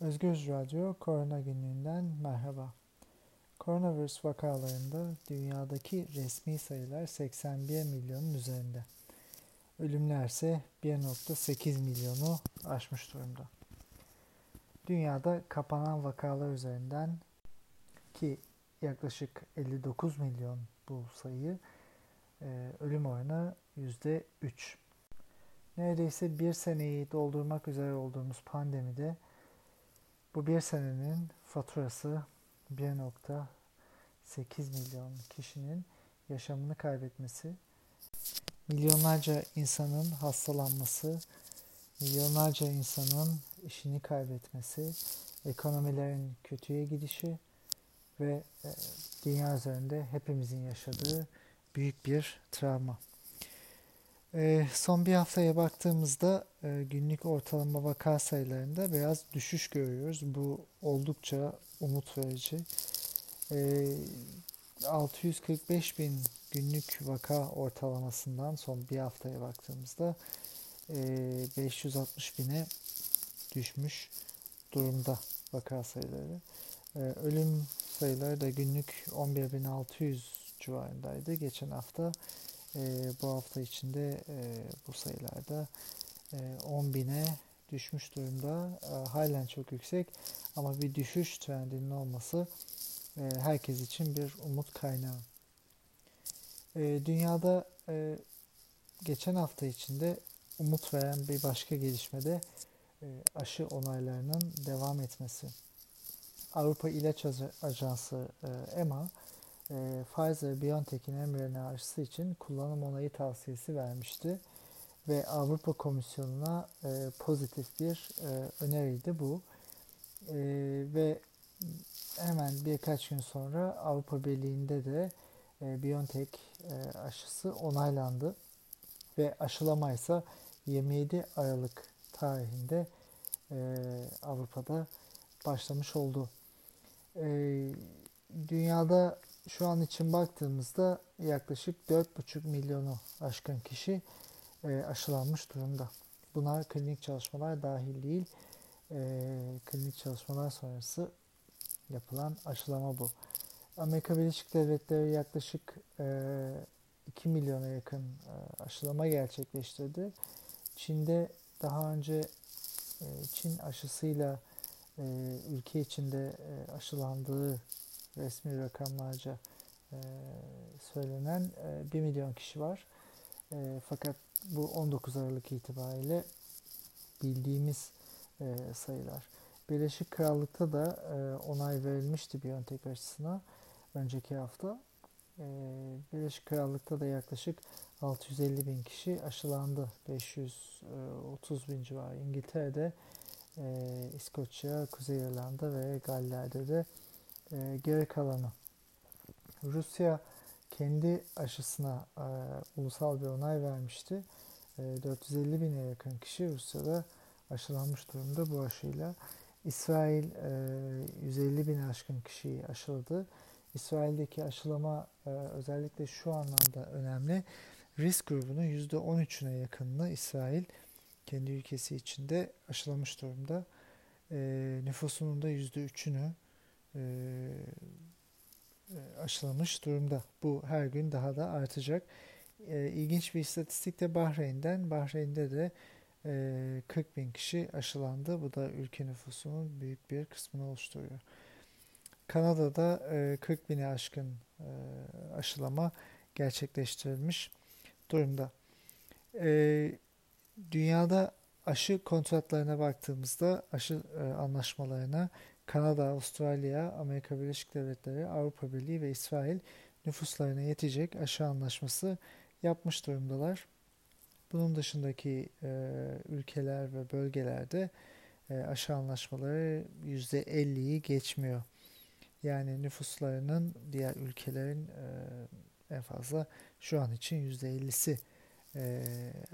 Özgür Radyo Korona Günlüğü'nden merhaba. Koronavirüs vakalarında dünyadaki resmi sayılar 81 milyonun üzerinde. Ölümler ise 1.8 milyonu aşmış durumda. Dünyada kapanan vakalar üzerinden ki yaklaşık 59 milyon bu sayı, e, ölüm oranı %3. Neredeyse bir seneyi doldurmak üzere olduğumuz pandemide bu bir senenin faturası 1.8 milyon kişinin yaşamını kaybetmesi, milyonlarca insanın hastalanması, milyonlarca insanın işini kaybetmesi, ekonomilerin kötüye gidişi ve e, dünya üzerinde hepimizin yaşadığı büyük bir travma. E, son bir haftaya baktığımızda e, günlük ortalama vaka sayılarında biraz düşüş görüyoruz. Bu oldukça umut verici. 645 bin günlük vaka ortalamasından son bir haftaya baktığımızda 560 bine düşmüş durumda vaka sayıları. Ölüm sayıları da günlük 11.600 civarındaydı. Geçen hafta e, bu hafta içinde e, bu sayılarda e, 10 bine düşmüş durumda. E, halen çok yüksek ama bir düşüş trendinin olması e, herkes için bir umut kaynağı. E, dünyada e, geçen hafta içinde umut veren bir başka gelişmede e, aşı onaylarının devam etmesi. Avrupa İlaç Ajansı e, EMA e, Pfizer-BioNTech'in mRNA aşısı için kullanım onayı tavsiyesi vermişti. Ve Avrupa Komisyonu'na e, pozitif bir e, öneriydi bu. E, ve hemen birkaç gün sonra Avrupa Birliği'nde de e, BioNTech e, aşısı onaylandı. Ve aşılama ise 27 Aralık tarihinde e, Avrupa'da başlamış oldu. E, dünyada şu an için baktığımızda yaklaşık 4,5 milyonu aşkın kişi e, aşılanmış durumda. Bunlar klinik çalışmalar dahil değil. E, klinik çalışmalar sonrası yapılan aşılama bu. Amerika Birleşik Devletleri yaklaşık e, 2 milyona yakın e, aşılama gerçekleştirdi. Çin'de daha önce e, Çin aşısıyla e, ülke içinde e, aşılandığı resmi rakamlarca e, söylenen e, 1 milyon kişi var. E, fakat bu 19 Aralık itibariyle bildiğimiz e, sayılar. Birleşik Krallık'ta da e, onay verilmişti BioNTech aşısına önceki hafta. E, Birleşik Krallık'ta da yaklaşık 650 bin kişi aşılandı. 530 bin civarı. İngiltere'de, e, İskoçya, Kuzey İrlanda ve Galler'de de e, geri kalanı. Rusya kendi aşısına e, ulusal bir onay vermişti. E, 450 bine yakın kişi Rusya'da aşılanmış durumda bu aşıyla. İsrail e, 150 bin aşkın kişiyi aşıladı. İsrail'deki aşılama e, özellikle şu anlamda önemli. Risk grubunun %13'üne yakınını İsrail kendi ülkesi içinde aşılamış durumda. E, nüfusunun da %3'ünü e, e, aşılamış durumda. Bu her gün daha da artacak. E, ilginç bir istatistik de Bahreyn'den. Bahreyn'de de 40 bin kişi aşılandı. Bu da ülke nüfusunun büyük bir kısmını oluşturuyor. Kanada'da 40 bini aşkın aşılama gerçekleştirilmiş durumda. Dünyada aşı kontratlarına baktığımızda aşı anlaşmalarına Kanada, Avustralya, Amerika Birleşik Devletleri, Avrupa Birliği ve İsrail nüfuslarına yetecek aşı anlaşması yapmış durumdalar. Bunun dışındaki e, ülkeler ve bölgelerde e, aşı anlaşmaları %50'yi geçmiyor. Yani nüfuslarının diğer ülkelerin e, en fazla şu an için %50'si e,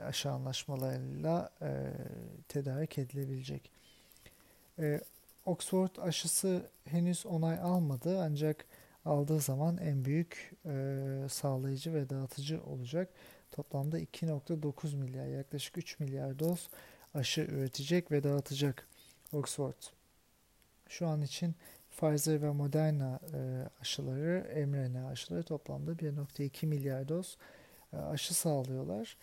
aşı anlaşmalarıyla e, tedarik edilebilecek. E, Oxford aşısı henüz onay almadı ancak aldığı zaman en büyük e, sağlayıcı ve dağıtıcı olacak. Toplamda 2.9 milyar yaklaşık 3 milyar doz aşı üretecek ve dağıtacak Oxford. Şu an için Pfizer ve Moderna e, aşıları, mRNA aşıları toplamda 1.2 milyar doz e, aşı sağlıyorlar.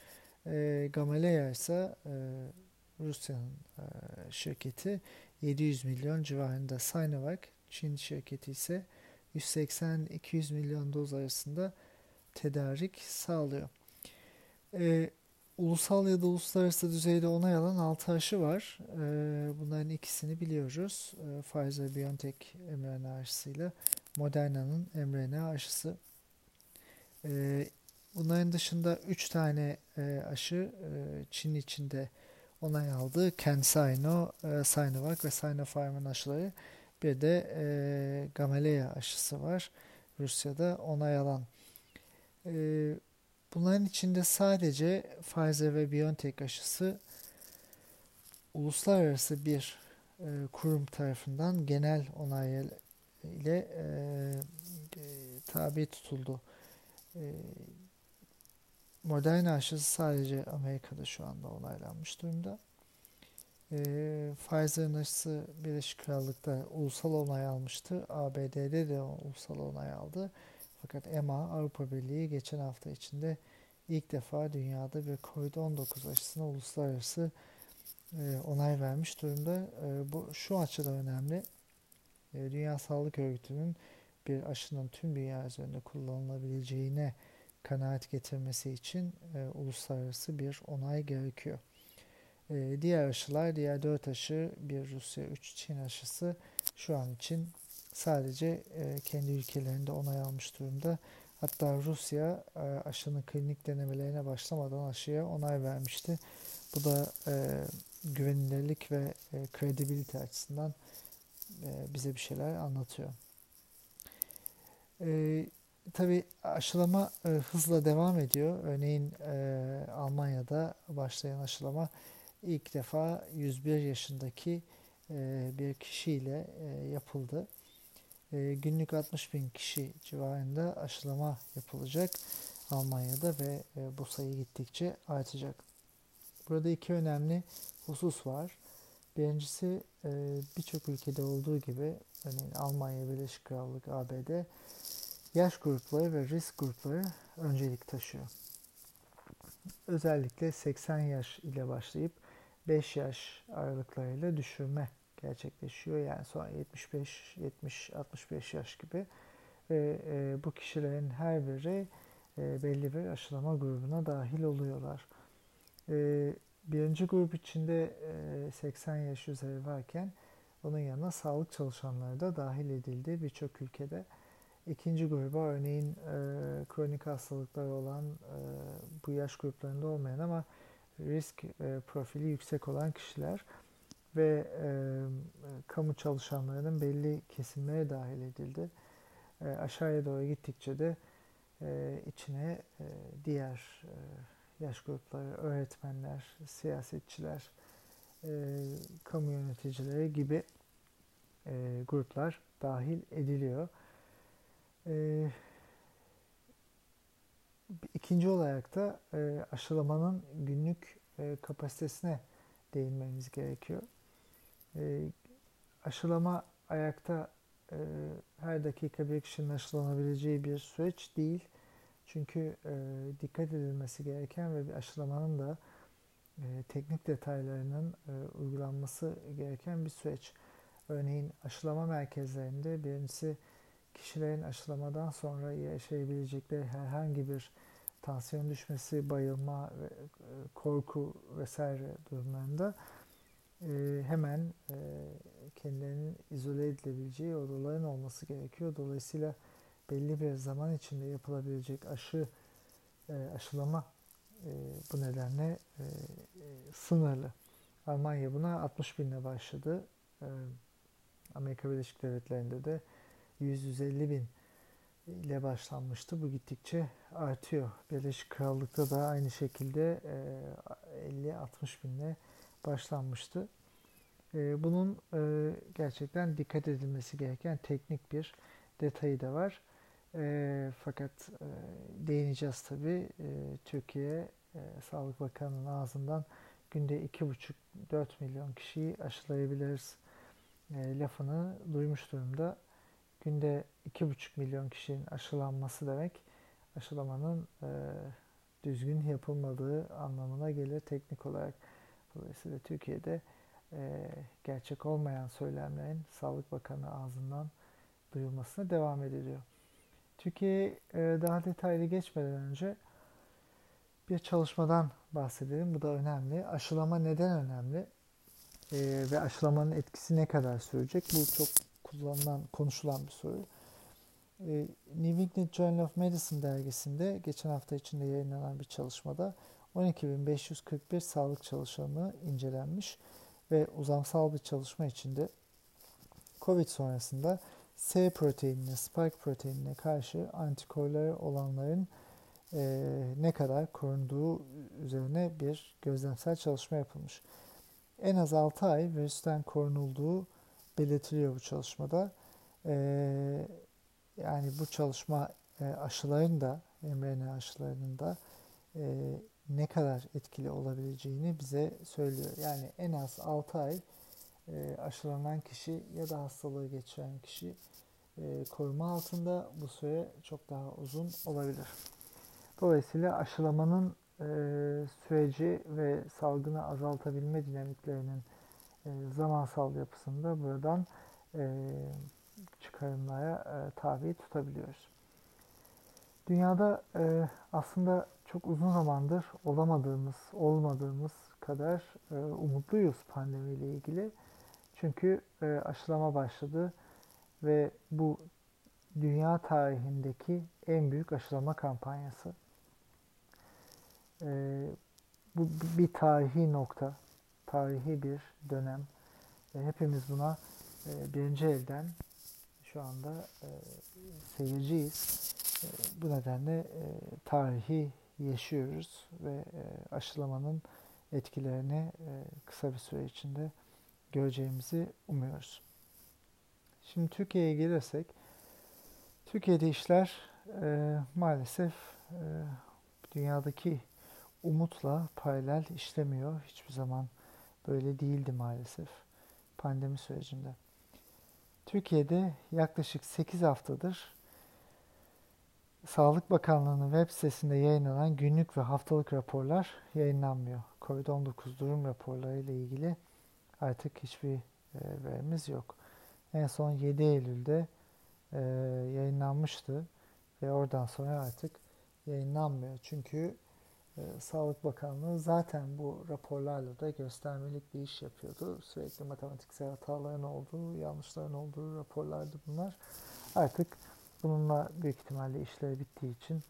E, Gamaleya ise e, Rusya'nın e, şirketi 700 milyon civarında Sinovac, Çin şirketi ise 180-200 milyon doz arasında tedarik sağlıyor. E, ulusal ya da uluslararası düzeyde onay alan 6 aşı var. E, bunların ikisini biliyoruz. E, Pfizer-BioNTech mRNA aşısıyla Moderna'nın mRNA aşısı. E, bunların dışında 3 tane e, aşı e, Çin içinde onay aldı. CanSino, e, Sinovac ve Sinopharm'ın aşıları. Bir de e, Gamaleya aşısı var. Rusya'da onay alan. E, bunların içinde sadece Pfizer ve BioNTech aşısı uluslararası bir e, kurum tarafından genel onay ile e, e, tabi tutuldu. E, Moderna aşısı sadece Amerika'da şu anda onaylanmış durumda. E, Pfizer'ın aşısı Birleşik Krallık'ta ulusal onay almıştı. ABD'de de ulusal onay aldı. Fakat EMA Avrupa Birliği geçen hafta içinde ilk defa dünyada bir COVID-19 aşısına uluslararası e, onay vermiş durumda. E, bu şu açıdan önemli. E, Dünya Sağlık Örgütü'nün bir aşının tüm dünya üzerinde kullanılabileceğine kanaat getirmesi için e, uluslararası bir onay gerekiyor. E, diğer aşılar, diğer dört aşı, bir Rusya, üç Çin aşısı şu an için sadece e, kendi ülkelerinde onay almış durumda. Hatta Rusya e, aşının klinik denemelerine başlamadan aşıya onay vermişti. Bu da e, güvenilirlik ve e, kredibilite açısından e, bize bir şeyler anlatıyor. E, Tabi aşılama e, hızla devam ediyor. Örneğin e, Almanya'da başlayan aşılama ilk defa 101 yaşındaki e, bir kişiyle e, yapıldı. E, günlük 60 bin kişi civarında aşılama yapılacak Almanya'da ve e, bu sayı gittikçe artacak. Burada iki önemli husus var. Birincisi e, birçok ülkede olduğu gibi örneğin Almanya, Birleşik Krallık, ABD yaş grupları ve risk grupları öncelik taşıyor. Özellikle 80 yaş ile başlayıp 5 yaş aralıklarıyla düşürme gerçekleşiyor. Yani sonra 75, 70, 65 yaş gibi ve e, bu kişilerin her biri e, belli bir aşılama grubuna dahil oluyorlar. E, birinci grup içinde e, 80 yaş üzeri varken onun yanına sağlık çalışanları da dahil edildi birçok ülkede. İkinci gruba örneğin e, kronik hastalıkları olan e, bu yaş gruplarında olmayan ama risk e, profili yüksek olan kişiler ve e, kamu çalışanlarının belli kesimlere dahil edildi. E, aşağıya doğru gittikçe de e, içine e, diğer e, yaş grupları, öğretmenler, siyasetçiler, e, kamu yöneticileri gibi e, gruplar dahil ediliyor. E, ikinci olarak da e, aşılamanın günlük e, kapasitesine değinmemiz gerekiyor. E, aşılama ayakta e, her dakika bir kişinin aşılanabileceği bir süreç değil. Çünkü e, dikkat edilmesi gereken ve bir aşılamanın da e, teknik detaylarının e, uygulanması gereken bir süreç. Örneğin aşılama merkezlerinde birincisi kişilerin aşılamadan sonra yaşayabilecekleri herhangi bir tansiyon düşmesi, bayılma, e, korku vesaire durumlarında e, hemen e, kendilerinin izole edilebileceği odaların olması gerekiyor. Dolayısıyla belli bir zaman içinde yapılabilecek aşı aşılama bu nedenle sınırlı. Almanya buna 60 binle başladı. Amerika Birleşik Devletleri'nde de 150 bin ile başlanmıştı. Bu gittikçe artıyor. Birleşik Krallık'ta da aynı şekilde 50-60 binle başlanmıştı. E, bunun e, gerçekten dikkat edilmesi gereken teknik bir detayı da var. E, fakat değineceğiz tabi Türkiye Sağlık Bakanı'nın ağzından günde 2,5-4 milyon kişiyi aşılayabiliriz e, lafını duymuş durumda. Günde 2,5 milyon kişinin aşılanması demek aşılamanın e, düzgün yapılmadığı anlamına gelir teknik olarak. Dolayısıyla Türkiye'de e, gerçek olmayan söylemlerin Sağlık Bakanı ağzından duyulmasına devam ediliyor. Türkiye e, daha detaylı geçmeden önce bir çalışmadan bahsedelim. Bu da önemli. Aşılama neden önemli? E, ve aşılamanın etkisi ne kadar sürecek? Bu çok kullanılan, konuşulan bir soru. E, New England Journal of Medicine dergisinde geçen hafta içinde yayınlanan bir çalışmada 12.541 sağlık çalışanı incelenmiş ve uzamsal bir çalışma içinde COVID sonrasında S proteinine, spike proteinine karşı antikorları olanların e, ne kadar korunduğu üzerine bir gözlemsel çalışma yapılmış. En az 6 ay virüsten korunulduğu belirtiliyor bu çalışmada. E, yani bu çalışma e, aşıların da, mRNA aşılarının da e, ne kadar etkili olabileceğini bize söylüyor. Yani en az 6 ay e, aşılanan kişi ya da hastalığı geçiren kişi koruma altında bu süre çok daha uzun olabilir. Dolayısıyla aşılamanın süreci ve salgını azaltabilme dinamiklerinin zamansal yapısında buradan e, çıkarımlara e, tabi tutabiliyoruz. Dünyada e, aslında çok uzun zamandır olamadığımız, olmadığımız kadar e, umutluyuz pandemiyle ilgili. Çünkü e, aşılama başladı ve bu dünya tarihindeki en büyük aşılama kampanyası. E, bu bir tarihi nokta, tarihi bir dönem. E, hepimiz buna e, birinci elden şu anda e, seyirciyiz. E, bu nedenle e, tarihi yaşıyoruz ve e, aşılamanın etkilerini e, kısa bir süre içinde göreceğimizi umuyoruz. Şimdi Türkiye'ye gelirsek, Türkiye'de işler e, maalesef e, dünyadaki umutla paralel işlemiyor. Hiçbir zaman böyle değildi maalesef pandemi sürecinde. Türkiye'de yaklaşık 8 haftadır Sağlık Bakanlığı'nın web sitesinde yayınlanan günlük ve haftalık raporlar yayınlanmıyor. Covid-19 durum raporları ile ilgili artık hiçbir e, verimiz yok. En son 7 Eylül'de e, yayınlanmıştı ve oradan sonra artık yayınlanmıyor. Çünkü Sağlık Bakanlığı zaten bu raporlarla da göstermelik bir iş yapıyordu. Sürekli matematiksel hataların olduğu, yanlışların olduğu raporlardı bunlar. Artık bununla büyük ihtimalle işleri bittiği için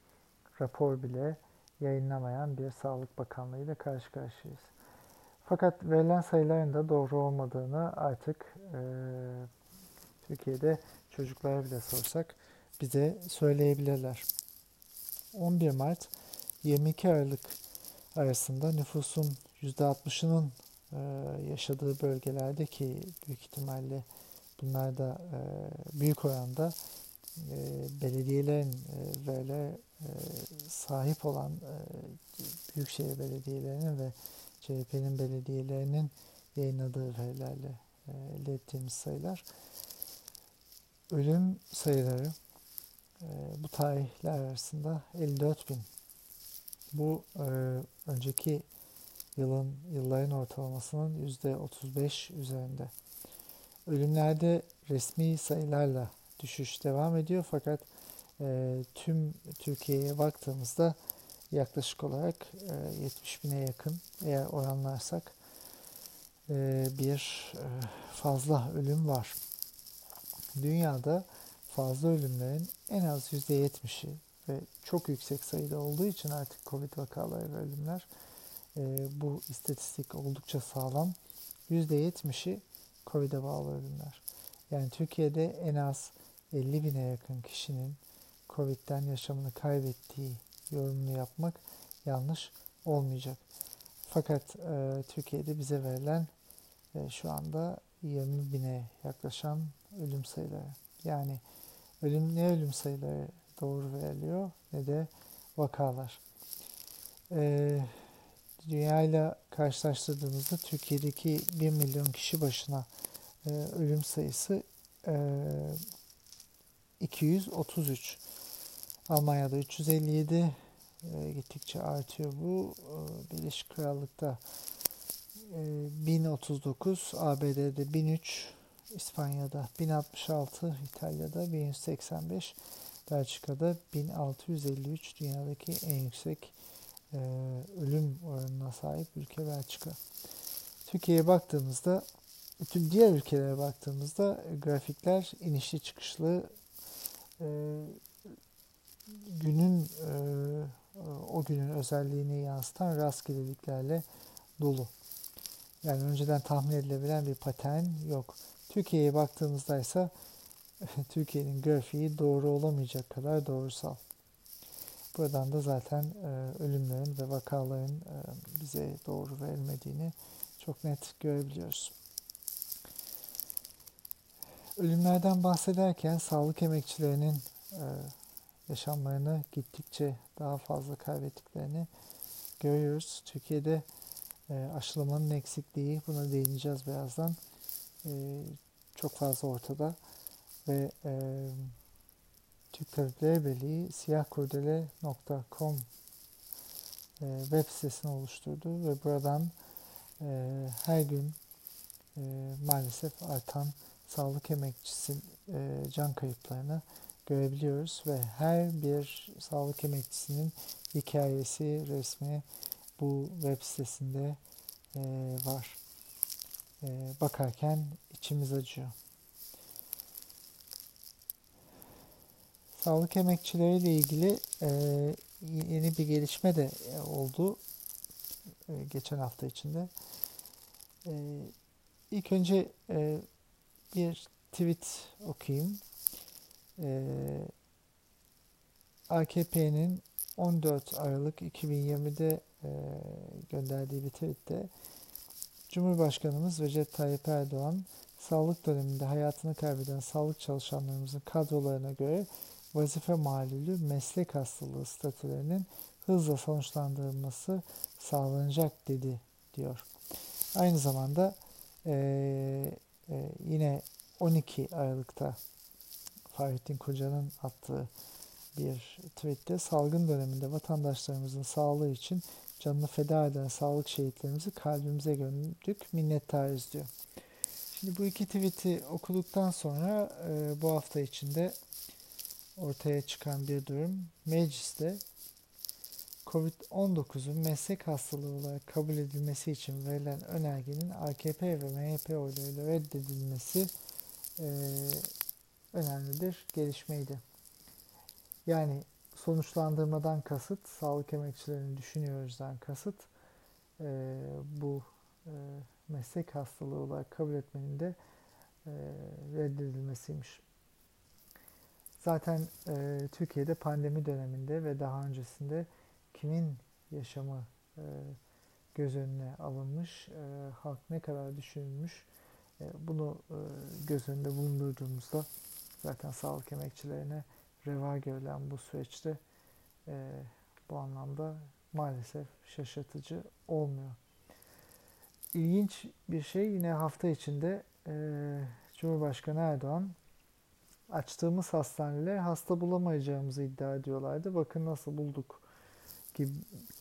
rapor bile yayınlamayan bir Sağlık Bakanlığı ile karşı karşıyayız. Fakat verilen sayıların da doğru olmadığını artık e, Türkiye'de çocuklara bile sorsak bize söyleyebilirler. 11 Mart 22 Aralık arasında nüfusun %60'ının e, yaşadığı bölgelerde ki büyük ihtimalle bunlar da e, büyük oranda e, belediyelerin böyle sahip olan büyükşehir belediyelerinin ve CHP'nin belediyelerinin yayınladığı verilerle elde ettiğimiz sayılar ölüm sayıları bu tarihler arasında 54 bin. Bu e, önceki yılın yılların ortalamasının yüzde 35 üzerinde. Ölümlerde resmi sayılarla düşüş devam ediyor fakat e, tüm Türkiye'ye baktığımızda yaklaşık olarak e, 70 bine yakın eğer oranlarsak e, bir e, fazla ölüm var. Dünyada fazla ölümlerin en az %70'i ve çok yüksek sayıda olduğu için artık Covid vakaları ve ölümler e, bu istatistik oldukça sağlam. %70'i Covid'e bağlı ölümler. Yani Türkiye'de en az 50 bine yakın kişinin Covid'den yaşamını kaybettiği yorumunu yapmak yanlış olmayacak. Fakat e, Türkiye'de bize verilen e, şu anda 20 bine yaklaşan ölüm sayıları. Yani ölüm ne ölüm sayıları doğru veriliyor ne de vakalar. E, dünya ile karşılaştırdığımızda Türkiye'deki 1 milyon kişi başına e, ölüm sayısı e, 233. Almanya'da 357 e, gittikçe artıyor bu. E, Birleşik Krallık'ta e, 1039, ABD'de 1003, İspanya'da 1066, İtalya'da 1185, Belçika'da 1653 dünyadaki en yüksek e, ölüm oranına sahip ülke Belçika. Türkiye'ye baktığımızda bütün diğer ülkelere baktığımızda grafikler inişli çıkışlı e, günün e, o günün özelliğini yansıtan rastgeleliklerle dolu. Yani önceden tahmin edilebilen bir patern yok. Türkiye'ye baktığımızda ise Türkiye'nin grafiği doğru olamayacak kadar doğrusal. Buradan da zaten e, ölümlerin ve vakaların e, bize doğru verilmediğini çok net görebiliyoruz. Ölümlerden bahsederken sağlık emekçilerinin e, yaşamlarını gittikçe daha fazla kaybettiklerini görüyoruz. Türkiye'de e, aşılamanın eksikliği, buna değineceğiz birazdan, e, çok fazla ortada ve e, Birliği siyahkurdele.com e, web sitesini oluşturdu ve buradan e, her gün e, maalesef artan sağlık emekçisi e, can kayıplarını görebiliyoruz ve her bir sağlık emekçisinin hikayesi, resmi bu web sitesinde e, var. E, bakarken içimiz acıyor. Sağlık emekçileriyle ilgili e, yeni bir gelişme de oldu e, geçen hafta içinde. E, ilk önce e, bir tweet okuyayım. E, AKP'nin 14 Aralık 2020'de e, gönderdiği bir tweette Cumhurbaşkanımız Recep Tayyip Erdoğan sağlık döneminde hayatını kaybeden sağlık çalışanlarımızın kadrolarına göre vazife malulü meslek hastalığı statülerinin hızla sonuçlandırılması sağlanacak dedi diyor. Aynı zamanda e, e, yine 12 Aralık'ta Fahrettin Koca'nın attığı bir tweette salgın döneminde vatandaşlarımızın sağlığı için canını feda eden sağlık şehitlerimizi kalbimize gömdük, minnettarız diyor. Şimdi bu iki tweet'i okuduktan sonra e, bu hafta içinde ortaya çıkan bir durum mecliste COVID-19'un meslek hastalığı olarak kabul edilmesi için verilen önergenin AKP ve MHP oylarıyla reddedilmesi e, önemli bir gelişmeydi. Yani sonuçlandırmadan kasıt, sağlık emekçilerini düşünüyoruzdan kasıt e, bu e, meslek hastalığı olarak kabul etmenin de e, reddedilmesiymiş. Zaten e, Türkiye'de pandemi döneminde ve daha öncesinde kimin yaşamı e, göz önüne alınmış, e, halk ne kadar düşünülmüş, e, bunu e, göz önünde bulundurduğumuzda zaten sağlık emekçilerine reva görülen bu süreçte e, bu anlamda maalesef şaşırtıcı olmuyor. İlginç bir şey yine hafta içinde e, Cumhurbaşkanı Erdoğan açtığımız hastaneler hasta bulamayacağımızı iddia ediyorlardı. Bakın nasıl bulduk gibi,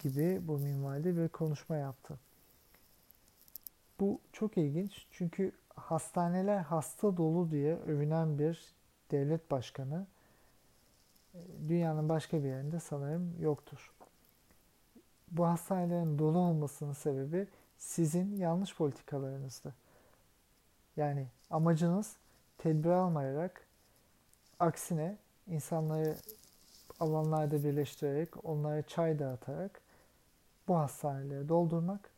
gibi bu minvalde bir konuşma yaptı. Bu çok ilginç çünkü hastaneler hasta dolu diye övünen bir devlet başkanı e, dünyanın başka bir yerinde sanırım yoktur. Bu hastanelerin dolu olmasının sebebi sizin yanlış politikalarınızdı. Yani amacınız tedbir almayarak aksine insanları alanlarda birleştirerek onlara çay dağıtarak bu hastaneleri doldurmak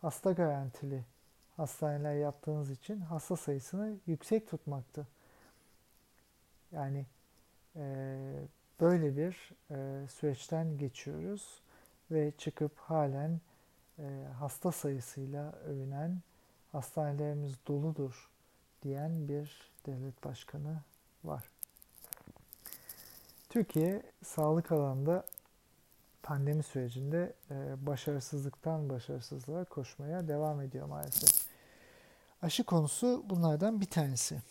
hasta garantili hastaneler yaptığınız için hasta sayısını yüksek tutmaktı. Yani e, böyle bir e, süreçten geçiyoruz ve çıkıp halen e, hasta sayısıyla övünen hastanelerimiz doludur diyen bir devlet başkanı var. Türkiye sağlık alanında pandemi sürecinde e, başarısızlıktan başarısızlığa koşmaya devam ediyor maalesef. Aşı konusu bunlardan bir tanesi.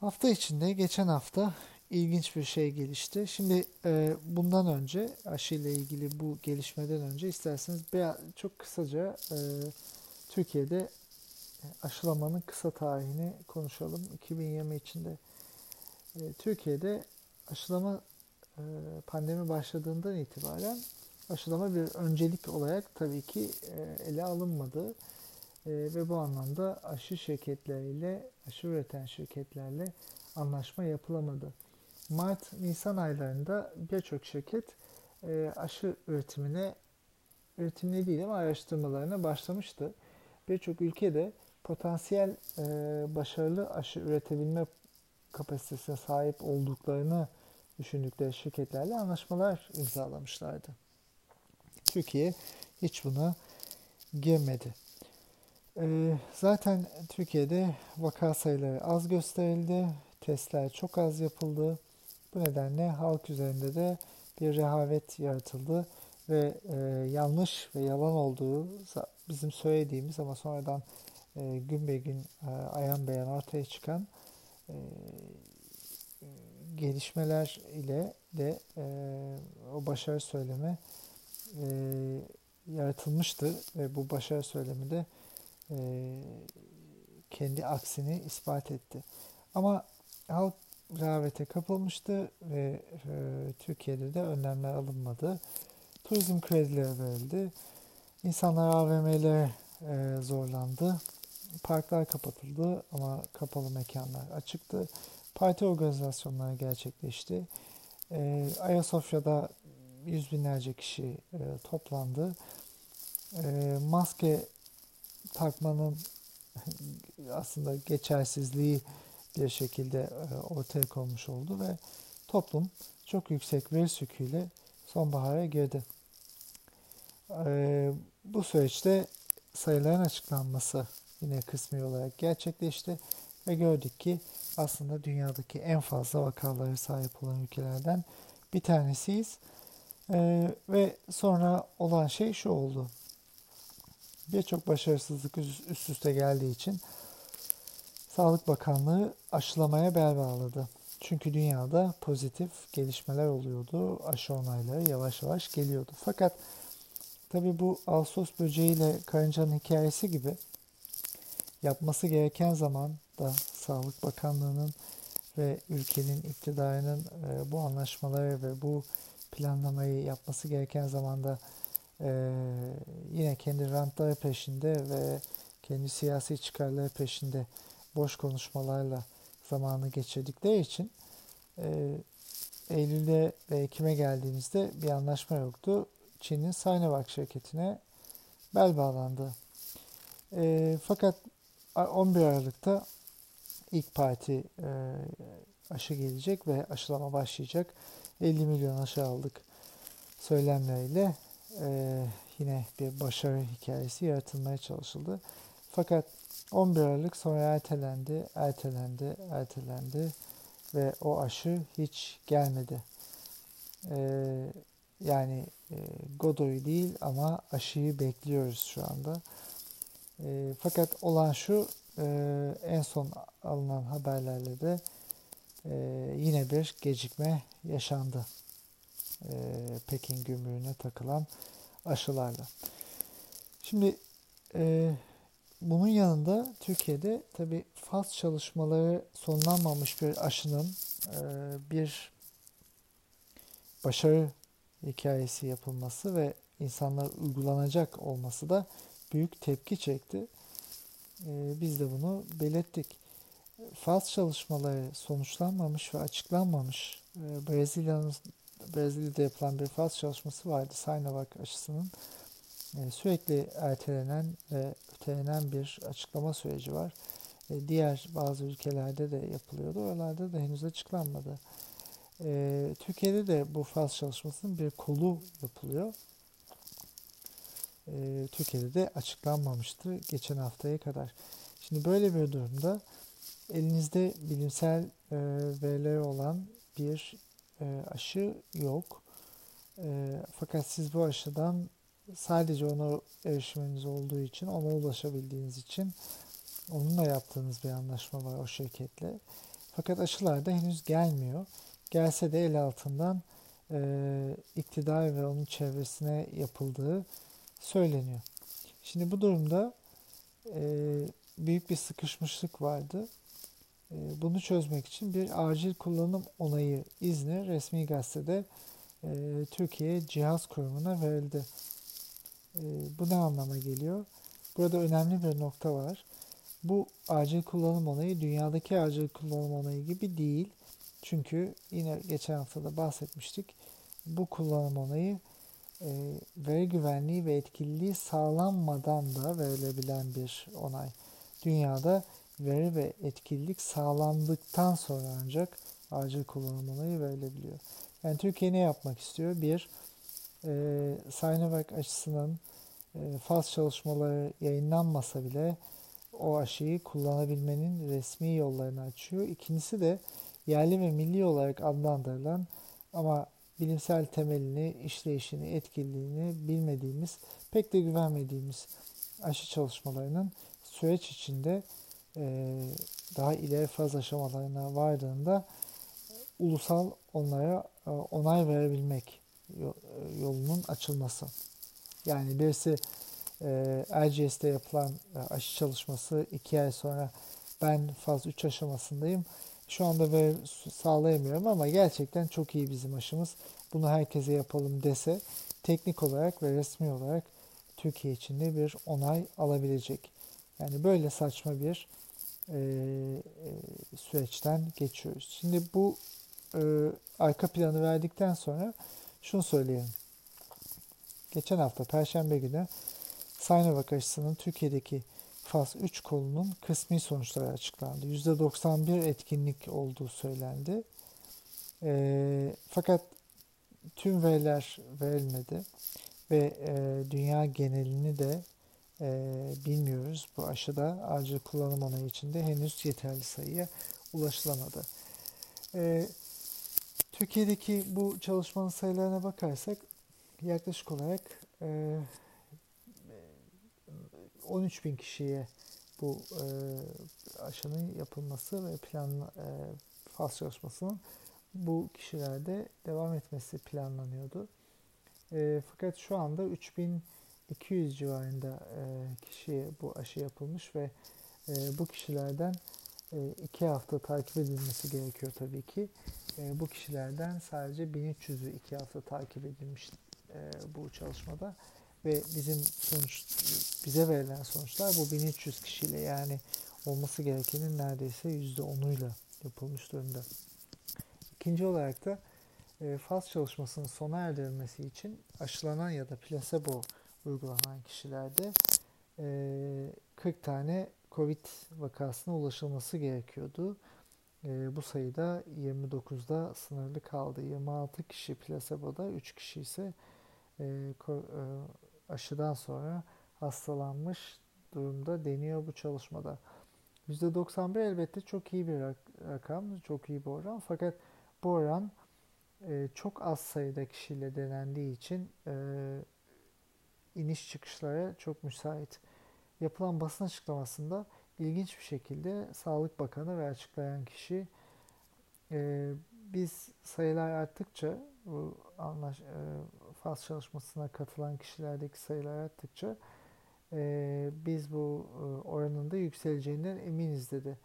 Hafta içinde geçen hafta ilginç bir şey gelişti. Şimdi e, bundan önce aşı ile ilgili bu gelişmeden önce isterseniz çok kısaca e, Türkiye'de aşılamanın kısa tarihini konuşalım. 2020 içinde e, Türkiye'de aşılama e, pandemi başladığından itibaren aşılama bir öncelik olarak tabii ki e, ele alınmadı. Ve bu anlamda aşı şirketleriyle, aşı üreten şirketlerle anlaşma yapılamadı. Mart-Nisan aylarında birçok şirket aşı üretimine, üretimine değil ama araştırmalarına başlamıştı. Birçok ülkede potansiyel başarılı aşı üretebilme kapasitesine sahip olduklarını düşündükleri şirketlerle anlaşmalar imzalamışlardı. Türkiye hiç buna girmedi. E, zaten Türkiye'de vaka sayıları az gösterildi, testler çok az yapıldı. Bu nedenle halk üzerinde de bir rehavet yaratıldı ve e, yanlış ve yalan olduğu bizim söylediğimiz ama sonradan e, gün be gün e, ayan beyan ortaya çıkan e, gelişmeler ile de e, o başarı söylemi e, yaratılmıştı ve bu başarı söylemi de e, kendi aksini ispat etti. Ama halk rehavete kapılmıştı ve e, Türkiye'de de önlemler alınmadı. Turizm kredileri verildi. İnsanlar AVM'lere e, zorlandı. Parklar kapatıldı ama kapalı mekanlar açıktı. Parti organizasyonları gerçekleşti. E, Ayasofya'da yüz binlerce kişi e, toplandı. E, maske takmanın aslında geçersizliği bir şekilde e, ortaya konmuş oldu ve toplum çok yüksek virüs yüküyle sonbahara girdi. E, bu süreçte sayıların açıklanması yine kısmi olarak gerçekleşti ve gördük ki aslında dünyadaki en fazla vakalara sahip olan ülkelerden bir tanesiyiz. Ee, ve sonra olan şey şu oldu. Birçok başarısızlık üst üste geldiği için Sağlık Bakanlığı aşılamaya bel bağladı. Çünkü dünyada pozitif gelişmeler oluyordu. Aşı onayları yavaş yavaş geliyordu. Fakat tabi bu Ağustos böceğiyle karıncanın hikayesi gibi yapması gereken zaman da Sağlık Bakanlığı'nın ve ülkenin iktidarının e, bu anlaşmaları ve bu planlamayı yapması gereken zamanda e, yine kendi rantları peşinde ve kendi siyasi çıkarları peşinde boş konuşmalarla zamanı geçirdikleri için e, Eylül'e ve Ekim'e geldiğimizde bir anlaşma yoktu. Çin'in Sinovac şirketine bel bağlandı. E, fakat 11 Aralık'ta ilk parti e, aşı gelecek ve aşılama başlayacak. 50 milyon aşı aldık söylemleriyle e, yine bir başarı hikayesi yaratılmaya çalışıldı. Fakat 11 Aralık sonra ertelendi, ertelendi, ertelendi ve o aşı hiç gelmedi. Ee, yani e, Godoy değil ama aşıyı bekliyoruz şu anda. E, fakat olan şu e, en son alınan haberlerle de e, yine bir gecikme yaşandı. E, Pekin gümrüğüne takılan aşılarla. Şimdi e, bunun yanında Türkiye'de tabi faz çalışmaları sonlanmamış bir aşının e, bir başarı hikayesi yapılması ve insanlar uygulanacak olması da büyük tepki çekti. E, biz de bunu belirttik. Faz çalışmaları sonuçlanmamış ve açıklanmamış e, Brezilya'nın Brezilya'da yapılan bir faz çalışması vardı Sinovac aşısının e, sürekli ertelenen ve ötelenen bir açıklama süreci var. E, diğer bazı ülkelerde de yapılıyordu. Oralarda da henüz açıklanmadı. E, Türkiye'de de bu faz çalışmasının bir kolu yapılıyor. Türkiye'de de açıklanmamıştı geçen haftaya kadar. Şimdi böyle bir durumda elinizde bilimsel verileri olan bir aşı yok. Fakat siz bu aşıdan sadece ona erişiminiz olduğu için, ona ulaşabildiğiniz için onunla yaptığınız bir anlaşma var o şirketle. Fakat aşılar da henüz gelmiyor. Gelse de el altından e, iktidar ve onun çevresine yapıldığı söyleniyor. Şimdi bu durumda e, büyük bir sıkışmışlık vardı. E, bunu çözmek için bir acil kullanım onayı izni resmi gazetede e, Türkiye Cihaz Kurumu'na verildi. E, bu ne anlama geliyor? Burada önemli bir nokta var. Bu acil kullanım onayı dünyadaki acil kullanım onayı gibi değil. Çünkü yine geçen hafta da bahsetmiştik. Bu kullanım onayı e, veri güvenliği ve etkililiği sağlanmadan da verilebilen bir onay. Dünyada veri ve etkinlik sağlandıktan sonra ancak acil kullanım onayı verilebiliyor. Yani Türkiye ne yapmak istiyor? Bir, e, Sinovac aşısının e, faz çalışmaları yayınlanmasa bile o aşıyı kullanabilmenin resmi yollarını açıyor. İkincisi de yerli ve milli olarak adlandırılan ama bilimsel temelini, işleyişini, etkililiğini bilmediğimiz, pek de güvenmediğimiz aşı çalışmalarının süreç içinde e, daha ileri faz aşamalarına vardığında ulusal onlara e, onay verebilmek yolunun açılması. Yani birisi e, LGS'de yapılan e, aşı çalışması iki ay sonra ben faz 3 aşamasındayım. Şu anda böyle sağlayamıyorum ama gerçekten çok iyi bizim aşımız. Bunu herkese yapalım dese teknik olarak ve resmi olarak Türkiye içinde bir onay alabilecek. Yani böyle saçma bir e, e, süreçten geçiyoruz. Şimdi bu e, arka planı verdikten sonra şunu söyleyelim. Geçen hafta Perşembe günü Sinovac aşısının Türkiye'deki faz 3 kolunun kısmi sonuçları açıklandı. %91 etkinlik olduğu söylendi. E, fakat tüm veriler verilmedi ve e, dünya genelini de e, bilmiyoruz. Bu aşıda acil kullanım onayı içinde henüz yeterli sayıya ulaşılamadı. E, Türkiye'deki bu çalışmanın sayılarına bakarsak yaklaşık olarak e, 13 bin kişiye bu e, aşının yapılması ve plan e, faz çalışmasının bu kişilerde devam etmesi planlanıyordu. E, fakat şu anda 3200 civarında e, kişiye bu aşı yapılmış ve e, bu kişilerden e, iki hafta takip edilmesi gerekiyor tabii ki. E, bu kişilerden sadece 1300'ü iki hafta takip edilmiş e, bu çalışmada ve bizim sonuç bize verilen sonuçlar bu 1300 kişiyle yani olması gerekenin neredeyse %10'uyla yapılmış durumda. İkinci olarak da e, faz çalışmasının sona erdirilmesi için aşılanan ya da plasebo uygulanan kişilerde e, 40 tane COVID vakasına ulaşılması gerekiyordu. E, bu sayıda 29'da sınırlı kaldı. 26 kişi plaseboda, 3 kişi ise e, e, aşıdan sonra hastalanmış durumda deniyor bu çalışmada. %91 elbette çok iyi bir rakam, çok iyi bir oran. Fakat bu oran e, çok az sayıda kişiyle denendiği için e, iniş çıkışlara çok müsait. Yapılan basın açıklamasında ilginç bir şekilde Sağlık Bakanı ve açıklayan kişi e, biz sayılar arttıkça bu anlaş, faz çalışmasına katılan kişilerdeki sayılar arttıkça e, biz bu e, oranın da yükseleceğinden eminiz dedi.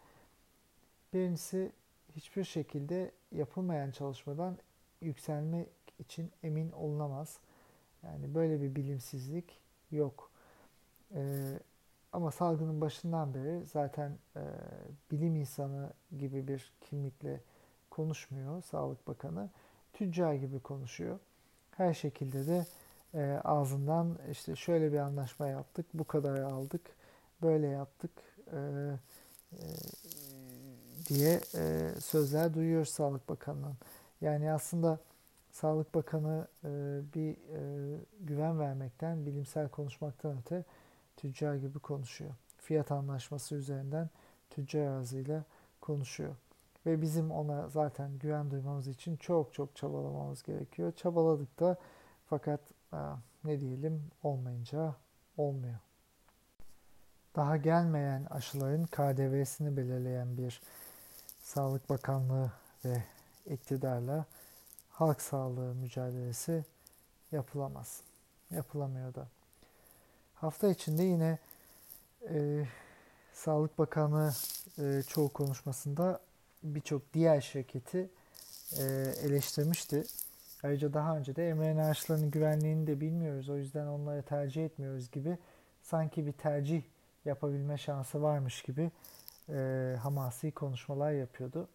Birincisi hiçbir şekilde yapılmayan çalışmadan yükselmek için emin olunamaz. Yani böyle bir bilimsizlik yok. E, ama salgının başından beri zaten e, bilim insanı gibi bir kimlikle konuşmuyor Sağlık Bakanı. Tüccar gibi konuşuyor. Her şekilde de e, ağzından işte şöyle bir anlaşma yaptık, bu kadar aldık, böyle yaptık e, e, diye e, sözler duyuyor Sağlık Bakanı'nın. Yani aslında Sağlık Bakanı e, bir e, güven vermekten, bilimsel konuşmaktan öte tüccar gibi konuşuyor. Fiyat anlaşması üzerinden tüccar ağzıyla konuşuyor. Ve bizim ona zaten güven duymamız için çok çok çabalamamız gerekiyor. Çabaladık da fakat ne diyelim olmayınca olmuyor. Daha gelmeyen aşıların KDV'sini belirleyen bir Sağlık Bakanlığı ve iktidarla halk sağlığı mücadelesi yapılamaz. Yapılamıyor da. Hafta içinde yine e, Sağlık Bakanı e, çoğu konuşmasında birçok diğer şirketi e, eleştirmişti. Ayrıca daha önce de mRNA aşılarının güvenliğini de bilmiyoruz. O yüzden onları tercih etmiyoruz gibi sanki bir tercih yapabilme şansı varmış gibi e, hamasi konuşmalar yapıyordu.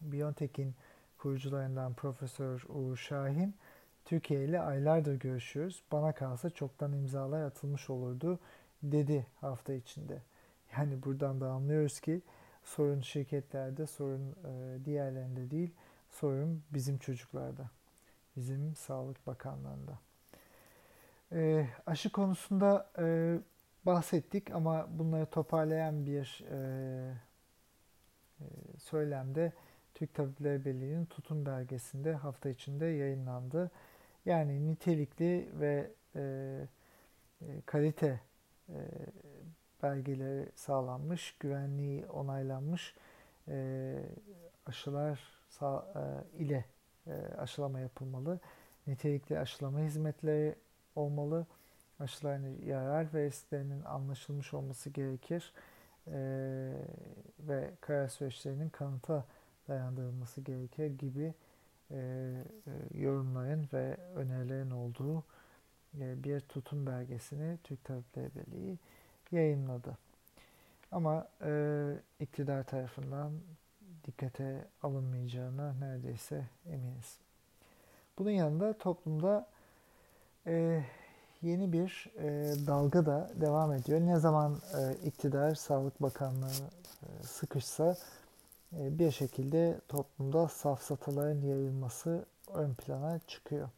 Biontech'in kurucularından Profesör Uğur Şahin, Türkiye ile aylardır görüşüyoruz. Bana kalsa çoktan imzalar atılmış olurdu dedi hafta içinde. Yani buradan da anlıyoruz ki sorun şirketlerde, sorun e, diğerlerinde değil, sorun bizim çocuklarda, bizim Sağlık Bakanlığı'nda. E, aşı konusunda e, bahsettik ama bunları toparlayan bir söylemde Türk Tabipleri Birliği'nin tutum belgesinde hafta içinde yayınlandı. Yani nitelikli ve e, kalite belgeleri sağlanmış, güvenliği onaylanmış e, aşılar sağ, e, ile e, aşılama yapılmalı. Nitelikli aşılama hizmetleri olmalı. Aşıların yarar ve risklerinin anlaşılmış olması gerekir. E, ve karar süreçlerinin kanıta dayandırılması gerekir gibi e, e, yorumların ve önerilerin olduğu e, bir tutum belgesini Türk Tabipleri Birliği yayınladı. Ama e, iktidar tarafından dikkate alınmayacağına neredeyse eminiz. Bunun yanında toplumda e, yeni bir e, dalga da devam ediyor. Ne zaman e, iktidar, Sağlık Bakanlığı e, sıkışsa e, bir şekilde toplumda safsataların yayılması ön plana çıkıyor.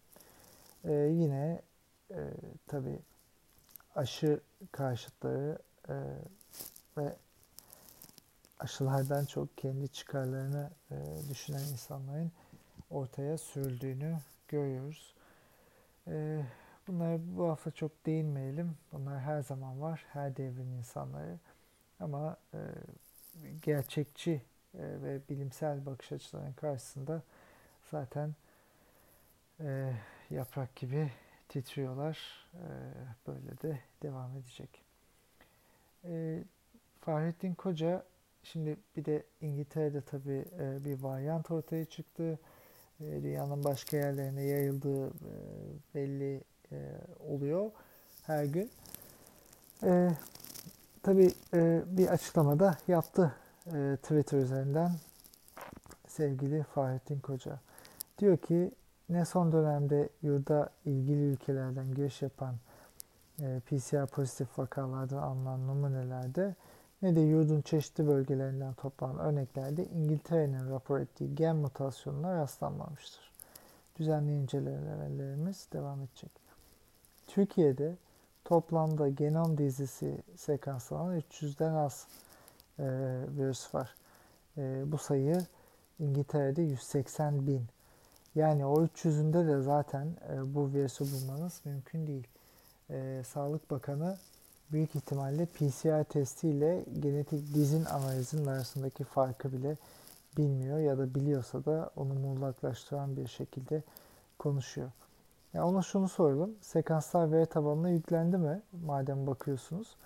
E, yine e, tabii aşı karşıtları e, ve aşılardan çok kendi çıkarlarını e, düşünen insanların ortaya sürüldüğünü görüyoruz. E, bunlara bu hafta çok değinmeyelim. Bunlar her zaman var. Her devrin insanları. Ama e, gerçekçi e, ve bilimsel bakış açılarının karşısında zaten e, yaprak gibi titriyorlar. E, böyle de devam edecek. E, Fahrettin Koca şimdi bir de İngiltere'de tabii e, bir varyant ortaya çıktı. E, dünyanın başka yerlerine yayıldığı e, belli e, oluyor her gün. E, tabii e, bir açıklamada yaptı e, Twitter üzerinden sevgili Fahrettin Koca. Diyor ki ne son dönemde yurda ilgili ülkelerden giriş yapan e, PCR pozitif vakalardan alınan numunelerde ne de yurdun çeşitli bölgelerinden toplanan örneklerde İngiltere'nin rapor ettiği gen mutasyonuna rastlanmamıştır. Düzenli incelemelerimiz devam edecek. Türkiye'de toplamda genom dizisi sekanslanan 300'den az e, virüs var. E, bu sayı İngiltere'de 180 bin. Yani o 300'ünde de zaten e, bu virüsü bulmanız mümkün değil. E, Sağlık Bakanı büyük ihtimalle PCR testiyle genetik dizin analizinin arasındaki farkı bile bilmiyor ya da biliyorsa da onu muğlaklaştıran bir şekilde konuşuyor. Yani ona şunu soralım. Sekanslar veri tabanına yüklendi mi? Madem bakıyorsunuz.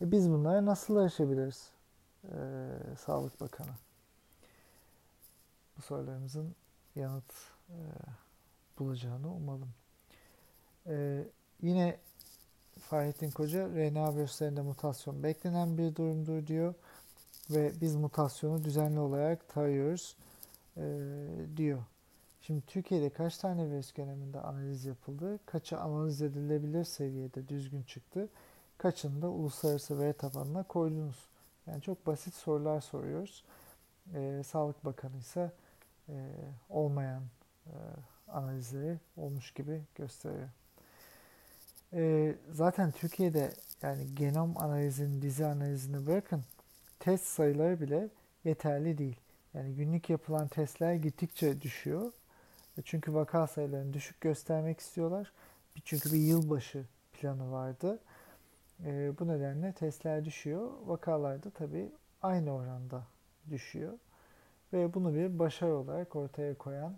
E biz bunlara nasıl erişebiliriz? Ee, Sağlık Bakanı. Bu sorularımızın yanıt e, bulacağını umalım. E, yine Fahrettin Koca RNA virüslerinde mutasyon beklenen bir durumdur diyor ve biz mutasyonu düzenli olarak tarıyoruz e, diyor. Şimdi Türkiye'de kaç tane virüs döneminde analiz yapıldı? Kaçı analiz edilebilir seviyede düzgün çıktı? Kaçını da uluslararası veri tabanına koydunuz? Yani çok basit sorular soruyoruz. Ee, Sağlık Bakanı ise e, olmayan e, analizleri olmuş gibi gösteriyor. E, zaten Türkiye'de yani genom analizini, dizi analizini bırakın test sayıları bile yeterli değil. Yani günlük yapılan testler gittikçe düşüyor. E, çünkü vaka sayılarını düşük göstermek istiyorlar çünkü bir yılbaşı planı vardı. E, bu nedenle testler düşüyor. Vakalar da tabii aynı oranda düşüyor. Ve bunu bir başarı olarak ortaya koyan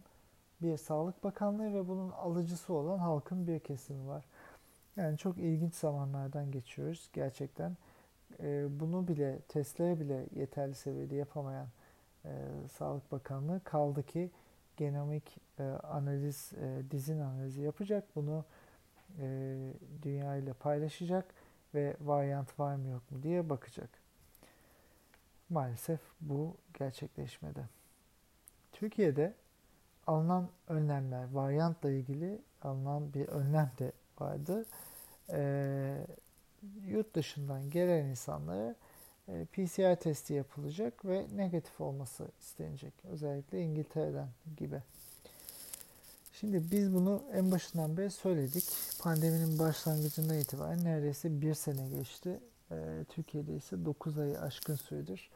bir Sağlık Bakanlığı ve bunun alıcısı olan halkın bir kesimi var. Yani çok ilginç zamanlardan geçiyoruz gerçekten. E, bunu bile, testleri bile yeterli seviyede yapamayan e, Sağlık Bakanlığı kaldı ki genomik e, analiz, dizin analizi yapacak. Bunu e, dünya ile paylaşacak ve varyant var mı yok mu diye bakacak. Maalesef bu gerçekleşmedi. Türkiye'de alınan önlemler, varyantla ilgili alınan bir önlem de vardı. E, yurt dışından gelen insanlara e, PCR testi yapılacak ve negatif olması istenecek. Özellikle İngiltere'den gibi. Şimdi biz bunu en başından beri söyledik. Pandeminin başlangıcından itibaren neredeyse bir sene geçti. E, Türkiye'de ise 9 ayı aşkın süredir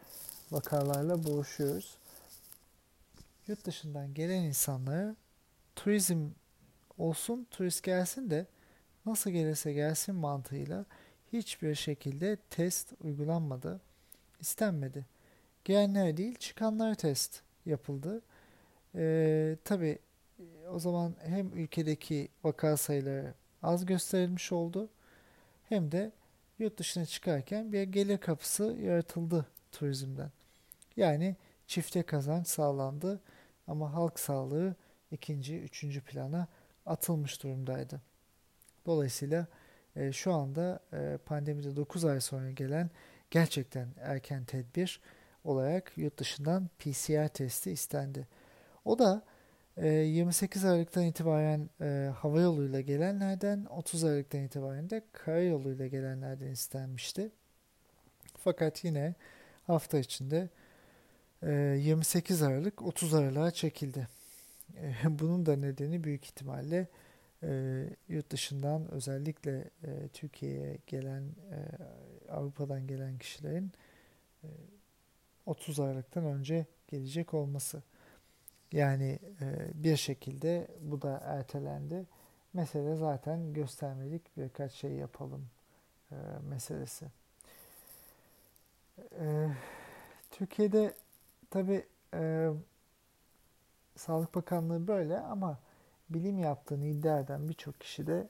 vakalarla boğuşuyoruz. Yurt dışından gelen insanlara turizm olsun, turist gelsin de nasıl gelirse gelsin mantığıyla hiçbir şekilde test uygulanmadı, istenmedi. Gelenler değil, çıkanlar test yapıldı. Ee, Tabi o zaman hem ülkedeki vaka sayıları az gösterilmiş oldu hem de yurt dışına çıkarken bir gelir kapısı yaratıldı turizmden. Yani çifte kazanç sağlandı ama halk sağlığı ikinci, üçüncü plana atılmış durumdaydı. Dolayısıyla e, şu anda e, pandemide 9 ay sonra gelen gerçekten erken tedbir olarak yurt dışından PCR testi istendi. O da e, 28 Aralık'tan itibaren e, hava yoluyla gelenlerden 30 Aralık'tan itibaren de karayoluyla gelenlerden istenmişti. Fakat yine hafta içinde 28 Aralık 30 Aralık'a çekildi. E, bunun da nedeni büyük ihtimalle e, yurt dışından özellikle e, Türkiye'ye gelen e, Avrupa'dan gelen kişilerin e, 30 Aralık'tan önce gelecek olması. Yani bir şekilde bu da ertelendi. Mesele zaten göstermelik birkaç şey yapalım e, meselesi. Türkiye'de tabi e, Sağlık Bakanlığı böyle ama bilim yaptığını iddia eden birçok kişi de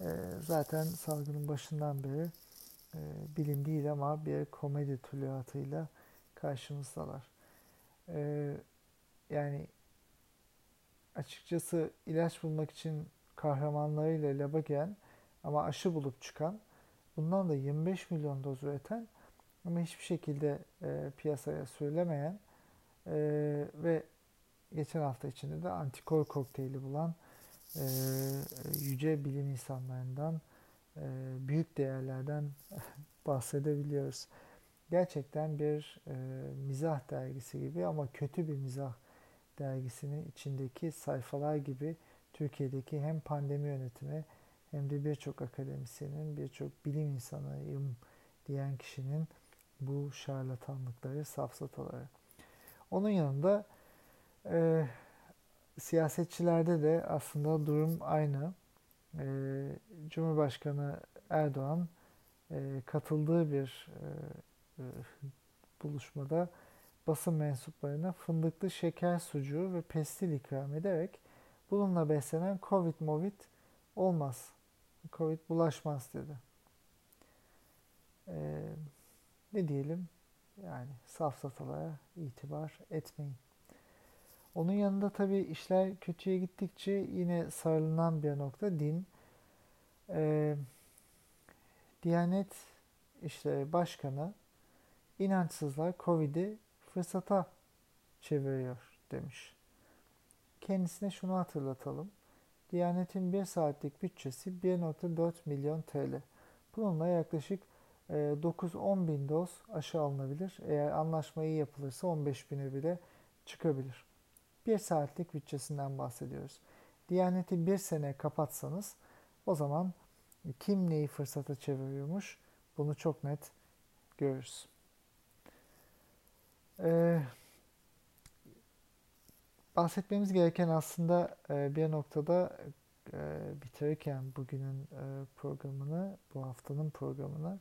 e, zaten salgının başından beri e, bilim değil ama bir komedi tuluatıyla karşımızdalar. E, yani açıkçası ilaç bulmak için kahramanlarıyla laba gelen ama aşı bulup çıkan bundan da 25 milyon doz üreten ama hiçbir şekilde e, piyasaya söylemeyen e, ve geçen hafta içinde de antikor kokteyli bulan e, yüce bilim insanlarından, e, büyük değerlerden bahsedebiliyoruz. Gerçekten bir e, mizah dergisi gibi ama kötü bir mizah dergisinin içindeki sayfalar gibi Türkiye'deki hem pandemi yönetimi hem de birçok akademisyenin, birçok bilim insanıyım diyen kişinin bu şarlatanlıkları, safsataları. Onun yanında e, siyasetçilerde de aslında durum aynı. E, Cumhurbaşkanı Erdoğan e, katıldığı bir e, e, buluşmada basın mensuplarına fındıklı şeker sucuğu ve pestil ikram ederek bununla beslenen Covid-Movid olmaz. Covid bulaşmaz dedi. Ee, ne diyelim? Yani safsatalara itibar etmeyin. Onun yanında tabii işler kötüye gittikçe yine sarılınan bir nokta din. Ee, Diyanet işte başkanı inançsızlar Covid'i fırsata çeviriyor demiş. Kendisine şunu hatırlatalım. Diyanet'in bir saatlik bütçesi 1.4 milyon TL. Bununla yaklaşık 9-10 e, bin doz aşı alınabilir. Eğer anlaşma iyi yapılırsa 15 bine bile çıkabilir bir saatlik bütçesinden bahsediyoruz. Diyaneti bir sene kapatsanız o zaman kim neyi fırsata çeviriyormuş bunu çok net görürüz. Ee, bahsetmemiz gereken aslında e, bir noktada e, bitirirken bugünün e, programını, bu haftanın programını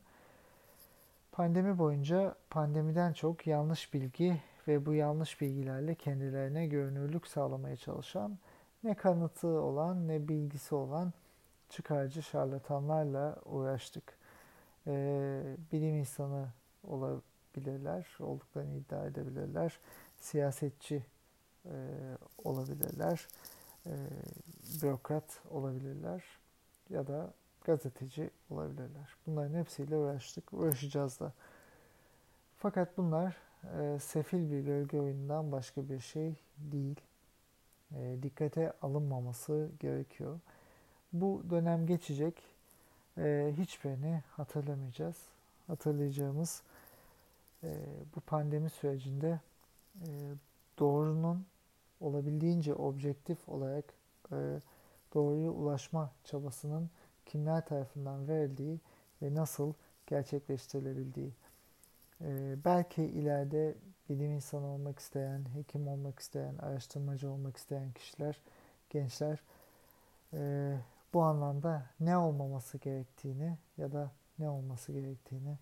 pandemi boyunca pandemiden çok yanlış bilgi ve bu yanlış bilgilerle kendilerine görünürlük sağlamaya çalışan ne kanıtı olan ne bilgisi olan çıkarcı şarlatanlarla uğraştık. Ee, bilim insanı olabilirler, olduklarını iddia edebilirler. Siyasetçi e, olabilirler, e, bürokrat olabilirler ya da gazeteci olabilirler. Bunların hepsiyle uğraştık, uğraşacağız da. Fakat bunlar e, sefil bir gölge oyunundan başka bir şey değil. E, dikkate alınmaması gerekiyor. Bu dönem geçecek. E, hiçbirini hatırlamayacağız. Hatırlayacağımız e, bu pandemi sürecinde e, doğrunun olabildiğince objektif olarak e, doğruya ulaşma çabasının kimler tarafından verildiği ve nasıl gerçekleştirilebildiği. E, belki ileride bilim insanı olmak isteyen, hekim olmak isteyen, araştırmacı olmak isteyen kişiler, gençler e, bu anlamda ne olmaması gerektiğini ya da ne olması gerektiğini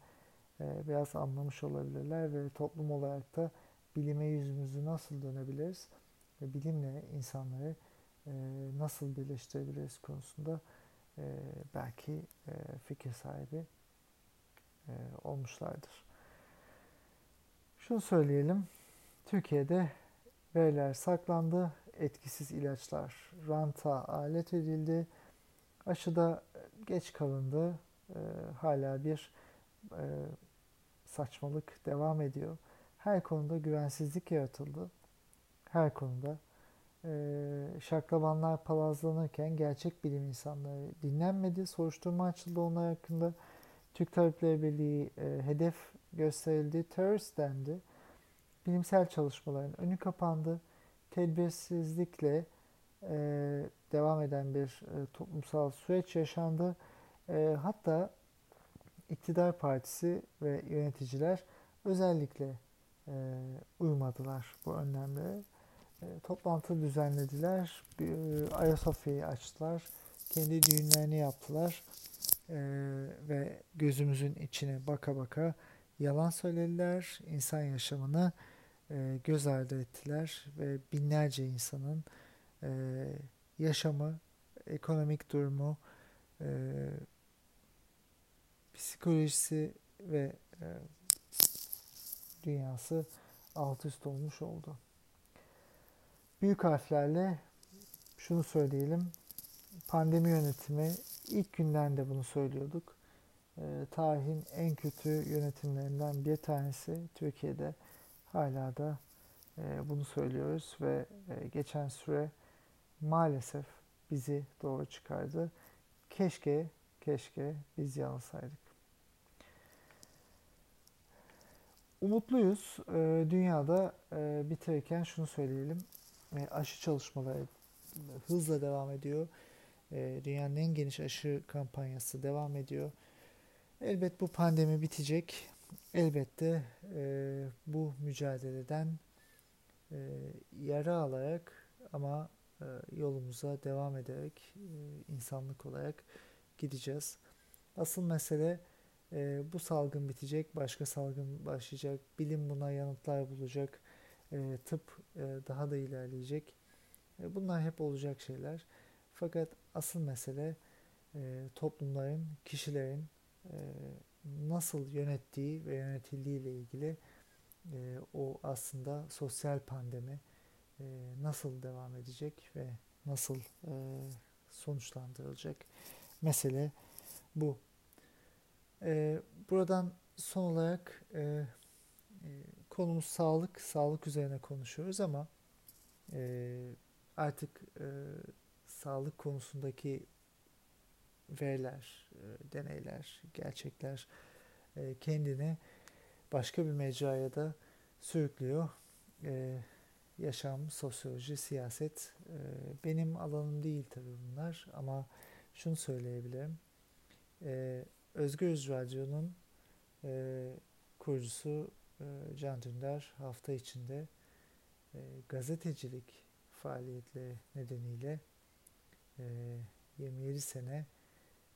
e, biraz anlamış olabilirler ve toplum olarak da bilime yüzümüzü nasıl dönebiliriz ve bilimle insanları e, nasıl birleştirebiliriz konusunda e, belki e, fikir sahibi e, olmuşlardır. Şunu söyleyelim, Türkiye'de veriler saklandı, etkisiz ilaçlar ranta alet edildi, aşıda geç kalındı, e, hala bir e, saçmalık devam ediyor. Her konuda güvensizlik yaratıldı. Her konuda şaklabanlar palazlanırken gerçek bilim insanları dinlenmedi. Soruşturma açıldı onlar hakkında. Türk Tabipleri Birliği e, hedef gösterildi. Terörist dendi. Bilimsel çalışmaların önü kapandı. Tedbirsizlikle e, devam eden bir e, toplumsal süreç yaşandı. E, hatta iktidar partisi ve yöneticiler özellikle e, uymadılar bu önlemlere. E, toplantı düzenlediler, e, Ayasofya'yı açtılar, kendi düğünlerini yaptılar e, ve gözümüzün içine baka baka yalan söylediler, insan yaşamını e, göz ardı ettiler ve binlerce insanın e, yaşamı, ekonomik durumu, psikolojisi ve dünyası alt üst olmuş oldu. Büyük harflerle şunu söyleyelim. Pandemi yönetimi ilk günden de bunu söylüyorduk. E, tarihin en kötü yönetimlerinden bir tanesi Türkiye'de hala da e, bunu söylüyoruz ve e, geçen süre maalesef bizi doğru çıkardı. Keşke, keşke biz yanılsaydık. Umutluyuz. E, dünyada e, bitirirken şunu söyleyelim. E, aşı çalışmaları hızla devam ediyor. E, dünyanın en geniş aşı kampanyası devam ediyor. Elbet bu pandemi bitecek. Elbette e, bu mücadeleden e, yara alarak ama e, yolumuza devam ederek e, insanlık olarak gideceğiz. Asıl mesele e, bu salgın bitecek, başka salgın başlayacak, bilim buna yanıtlar bulacak, e, tıp e, daha da ilerleyecek. E, bunlar hep olacak şeyler. Fakat asıl mesele toplumların, kişilerin nasıl yönettiği ve yönetildiği ile ilgili o aslında sosyal pandemi nasıl devam edecek ve nasıl sonuçlandırılacak mesele bu. Buradan son olarak konumuz sağlık, sağlık üzerine konuşuyoruz ama e, artık e, sağlık konusundaki veriler, e, deneyler, gerçekler e, kendini başka bir mecraya da sürüklüyor. E, yaşam, sosyoloji, siyaset e, benim alanım değil tabii bunlar ama şunu söyleyebilirim. E, Özgür Radyo'nun e, kurucusu Can Dündar hafta içinde e, gazetecilik faaliyetleri nedeniyle e, 27 sene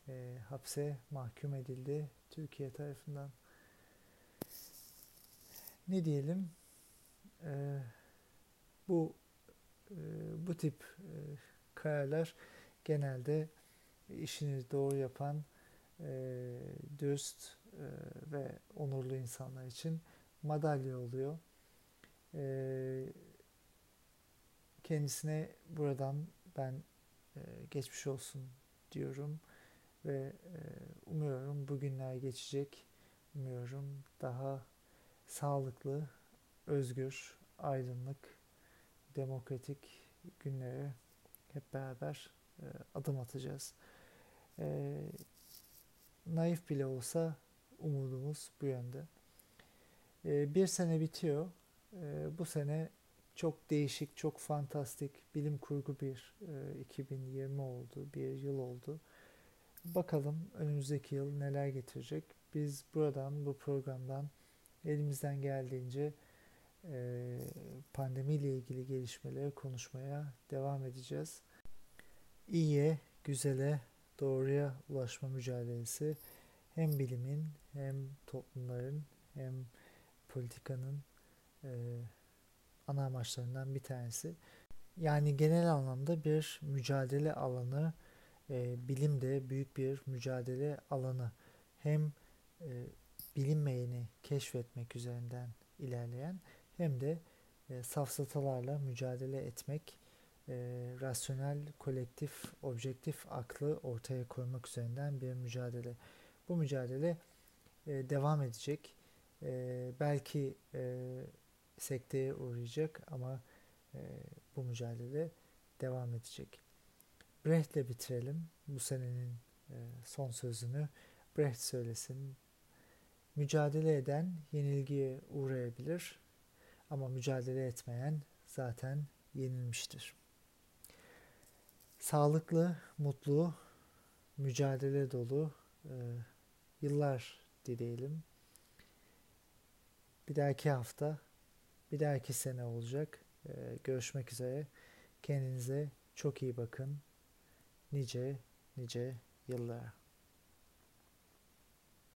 e, hapse mahkum edildi Türkiye tarafından. Ne diyelim? E, bu e, bu tip e, kararlar genelde işini doğru yapan e, dürüst e, ve onurlu insanlar için madalya oluyor. E, kendisine buradan ben e, geçmiş olsun diyorum ve e, umuyorum bugünler geçecek. Umuyorum daha sağlıklı, özgür, aydınlık, demokratik günlere hep beraber e, adım atacağız. E, naif bile olsa umudumuz bu yönde. E, bir sene bitiyor. E, bu sene çok değişik, çok fantastik, bilim kurgu bir e, 2020 oldu, bir yıl oldu. Bakalım önümüzdeki yıl neler getirecek. Biz buradan, bu programdan elimizden geldiğince e, pandemiyle ilgili gelişmeleri konuşmaya devam edeceğiz. İyiye, güzele, doğruya ulaşma mücadelesi hem bilimin hem toplumların hem politikanın e, ana amaçlarından bir tanesi. Yani genel anlamda bir mücadele alanı, e, bilim de büyük bir mücadele alanı. Hem e, bilinmeyeni keşfetmek üzerinden ilerleyen hem de e, safsatalarla mücadele etmek, e, rasyonel, kolektif, objektif aklı ortaya koymak üzerinden bir mücadele. Bu mücadele e, devam edecek. E, belki e, sekteye uğrayacak ama e, bu mücadele devam edecek. Brecht'le bitirelim bu senenin e, son sözünü. Brecht söylesin. Mücadele eden yenilgiye uğrayabilir ama mücadele etmeyen zaten yenilmiştir. Sağlıklı, mutlu, mücadele dolu e, yıllar dileyelim. Bir dahaki hafta, bir dahaki sene olacak. E, görüşmek üzere. Kendinize çok iyi bakın. Nice, nice yıllar.